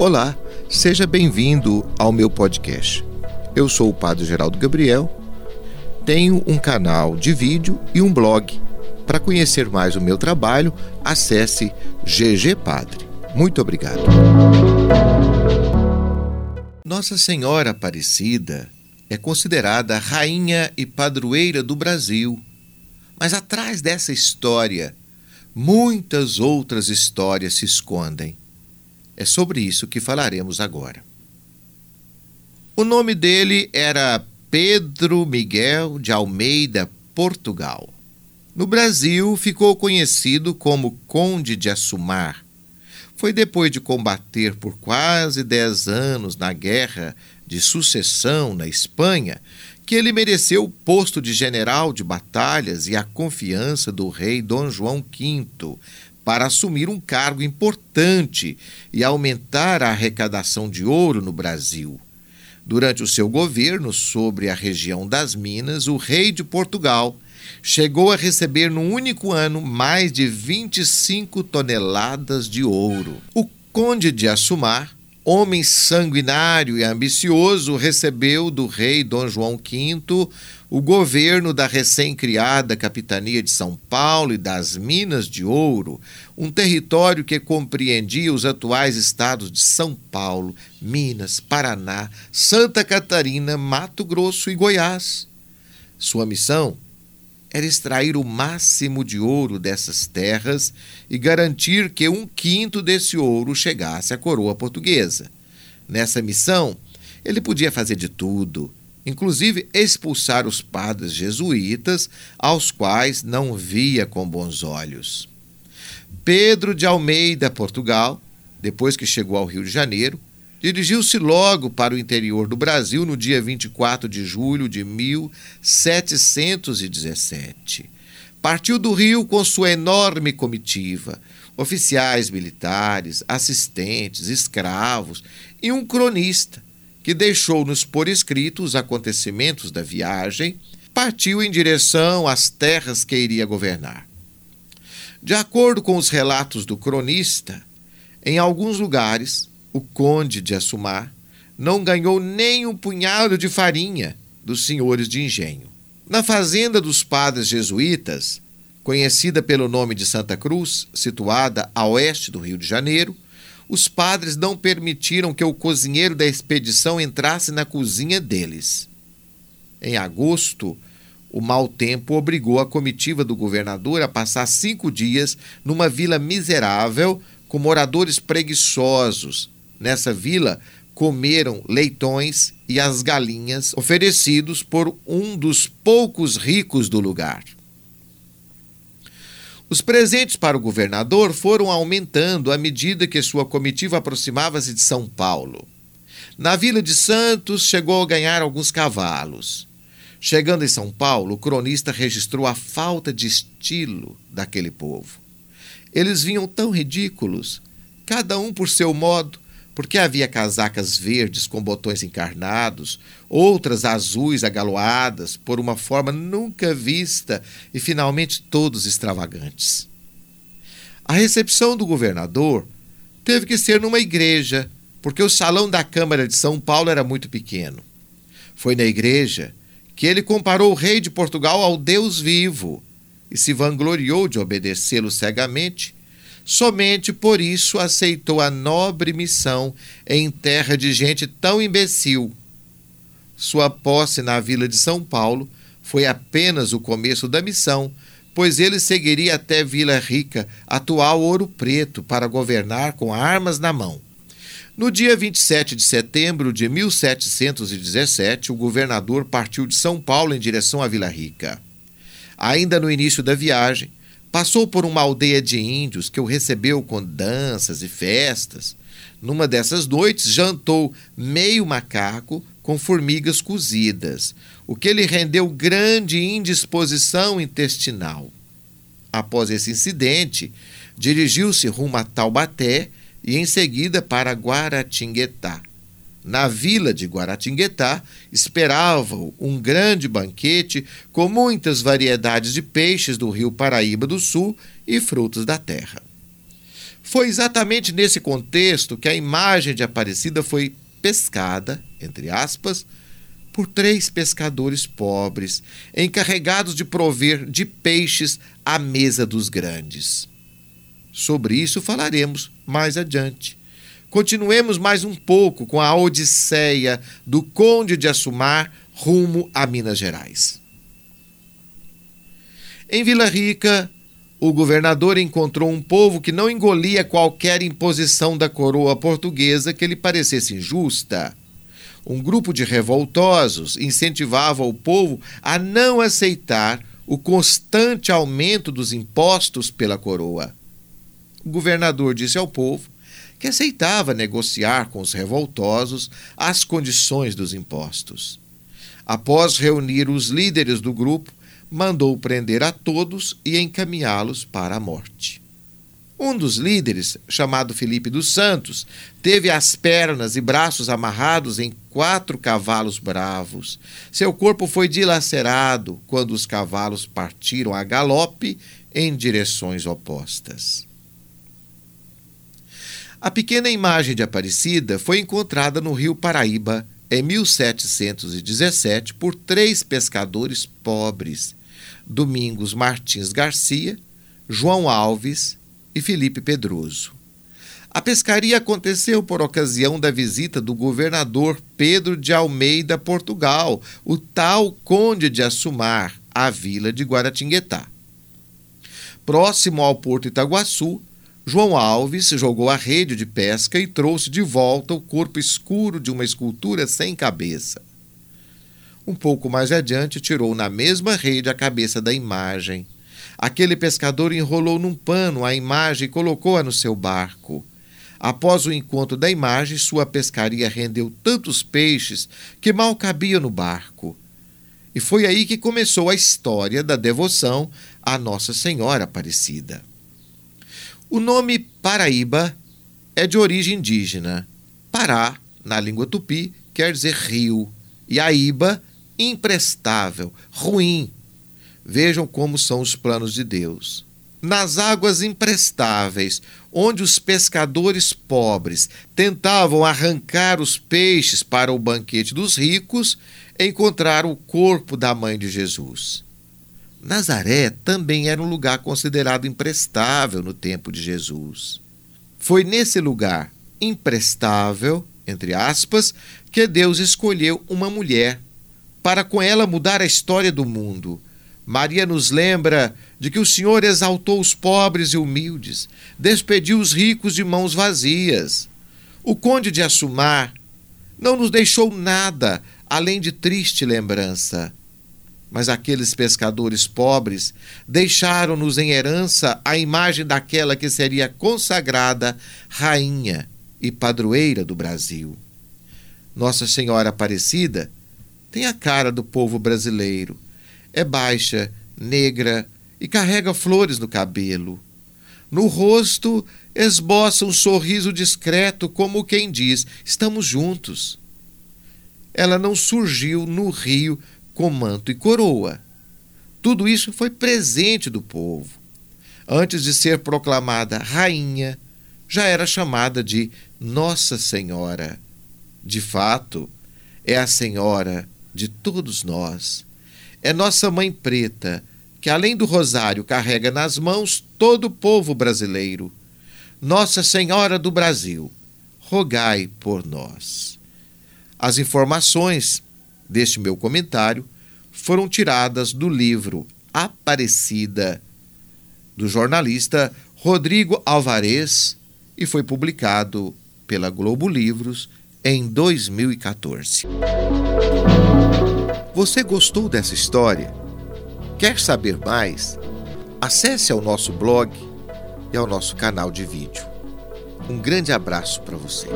Olá, seja bem-vindo ao meu podcast. Eu sou o Padre Geraldo Gabriel, tenho um canal de vídeo e um blog. Para conhecer mais o meu trabalho, acesse GG Padre. Muito obrigado. Nossa Senhora Aparecida é considerada rainha e padroeira do Brasil. Mas atrás dessa história, muitas outras histórias se escondem. É sobre isso que falaremos agora. O nome dele era Pedro Miguel de Almeida, Portugal. No Brasil, ficou conhecido como Conde de Assumar. Foi depois de combater por quase dez anos na Guerra de Sucessão na Espanha que ele mereceu o posto de general de batalhas e a confiança do rei Dom João V, para assumir um cargo importante e aumentar a arrecadação de ouro no Brasil. Durante o seu governo sobre a região das Minas, o rei de Portugal chegou a receber no único ano mais de 25 toneladas de ouro. O conde de Assumar homem sanguinário e ambicioso, recebeu do rei Dom João V o governo da recém-criada capitania de São Paulo e das Minas de Ouro, um território que compreendia os atuais estados de São Paulo, Minas, Paraná, Santa Catarina, Mato Grosso e Goiás. Sua missão era extrair o máximo de ouro dessas terras e garantir que um quinto desse ouro chegasse à coroa portuguesa. Nessa missão, ele podia fazer de tudo, inclusive expulsar os padres jesuítas, aos quais não via com bons olhos. Pedro de Almeida, Portugal, depois que chegou ao Rio de Janeiro, Dirigiu-se logo para o interior do Brasil no dia 24 de julho de 1717. Partiu do Rio com sua enorme comitiva, oficiais militares, assistentes, escravos e um cronista que deixou-nos por escrito os acontecimentos da viagem, partiu em direção às terras que iria governar. De acordo com os relatos do cronista, em alguns lugares o conde de Assumar não ganhou nem um punhado de farinha dos senhores de engenho. Na fazenda dos padres jesuítas, conhecida pelo nome de Santa Cruz, situada a oeste do Rio de Janeiro, os padres não permitiram que o cozinheiro da expedição entrasse na cozinha deles. Em agosto, o mau tempo obrigou a comitiva do governador a passar cinco dias numa vila miserável com moradores preguiçosos, nessa vila comeram leitões e as galinhas oferecidos por um dos poucos ricos do lugar. Os presentes para o governador foram aumentando à medida que sua comitiva aproximava-se de São Paulo. Na Vila de Santos, chegou a ganhar alguns cavalos. Chegando em São Paulo, o cronista registrou a falta de estilo daquele povo. Eles vinham tão ridículos, cada um por seu modo, porque havia casacas verdes com botões encarnados, outras azuis agaloadas por uma forma nunca vista e finalmente todos extravagantes. A recepção do governador teve que ser numa igreja, porque o salão da Câmara de São Paulo era muito pequeno. Foi na igreja que ele comparou o rei de Portugal ao Deus vivo e se vangloriou de obedecê-lo cegamente Somente por isso aceitou a nobre missão em terra de gente tão imbecil. Sua posse na vila de São Paulo foi apenas o começo da missão, pois ele seguiria até Vila Rica, atual Ouro Preto, para governar com armas na mão. No dia 27 de setembro de 1717, o governador partiu de São Paulo em direção à Vila Rica. Ainda no início da viagem, Passou por uma aldeia de índios que o recebeu com danças e festas. Numa dessas noites, jantou meio macaco com formigas cozidas, o que lhe rendeu grande indisposição intestinal. Após esse incidente, dirigiu-se rumo a Taubaté e em seguida para Guaratinguetá. Na vila de Guaratinguetá esperava-o um grande banquete com muitas variedades de peixes do rio Paraíba do Sul e frutos da terra. Foi exatamente nesse contexto que a imagem de Aparecida foi pescada, entre aspas, por três pescadores pobres, encarregados de prover de peixes à mesa dos grandes. Sobre isso falaremos mais adiante. Continuemos mais um pouco com a odisseia do Conde de Assumar rumo a Minas Gerais. Em Vila Rica, o governador encontrou um povo que não engolia qualquer imposição da coroa portuguesa que lhe parecesse injusta. Um grupo de revoltosos incentivava o povo a não aceitar o constante aumento dos impostos pela coroa. O governador disse ao povo que aceitava negociar com os revoltosos as condições dos impostos. Após reunir os líderes do grupo, mandou prender a todos e encaminhá-los para a morte. Um dos líderes, chamado Felipe dos Santos, teve as pernas e braços amarrados em quatro cavalos bravos. Seu corpo foi dilacerado quando os cavalos partiram a galope em direções opostas. A pequena imagem de Aparecida foi encontrada no rio Paraíba em 1717 por três pescadores pobres: Domingos Martins Garcia, João Alves e Felipe Pedroso. A pescaria aconteceu por ocasião da visita do governador Pedro de Almeida, Portugal, o tal Conde de Assumar, à vila de Guaratinguetá. Próximo ao Porto Itaguaçu, João Alves jogou a rede de pesca e trouxe de volta o corpo escuro de uma escultura sem cabeça. Um pouco mais adiante, tirou na mesma rede a cabeça da imagem. Aquele pescador enrolou num pano a imagem e colocou-a no seu barco. Após o encontro da imagem, sua pescaria rendeu tantos peixes que mal cabia no barco. E foi aí que começou a história da devoção à Nossa Senhora Aparecida. O nome Paraíba é de origem indígena. Pará, na língua tupi, quer dizer rio, e Aíba, imprestável, ruim. Vejam como são os planos de Deus. Nas águas imprestáveis, onde os pescadores pobres tentavam arrancar os peixes para o banquete dos ricos, encontraram o corpo da mãe de Jesus. Nazaré também era um lugar considerado imprestável no tempo de Jesus. Foi nesse lugar imprestável, entre aspas, que Deus escolheu uma mulher para com ela mudar a história do mundo. Maria nos lembra de que o Senhor exaltou os pobres e humildes, despediu os ricos de mãos vazias. O conde de Assumar não nos deixou nada além de triste lembrança. Mas aqueles pescadores pobres deixaram-nos em herança a imagem daquela que seria consagrada rainha e padroeira do Brasil. Nossa Senhora Aparecida tem a cara do povo brasileiro. É baixa, negra e carrega flores no cabelo. No rosto esboça um sorriso discreto, como quem diz: estamos juntos. Ela não surgiu no rio com manto e coroa. Tudo isso foi presente do povo. Antes de ser proclamada rainha, já era chamada de Nossa Senhora. De fato, é a Senhora de todos nós. É nossa Mãe Preta, que além do rosário carrega nas mãos todo o povo brasileiro. Nossa Senhora do Brasil, rogai por nós. As informações deste meu comentário foram tiradas do livro Aparecida, do jornalista Rodrigo Alvarez, e foi publicado pela Globo Livros em 2014. Você gostou dessa história? Quer saber mais? Acesse ao nosso blog e ao nosso canal de vídeo. Um grande abraço para você.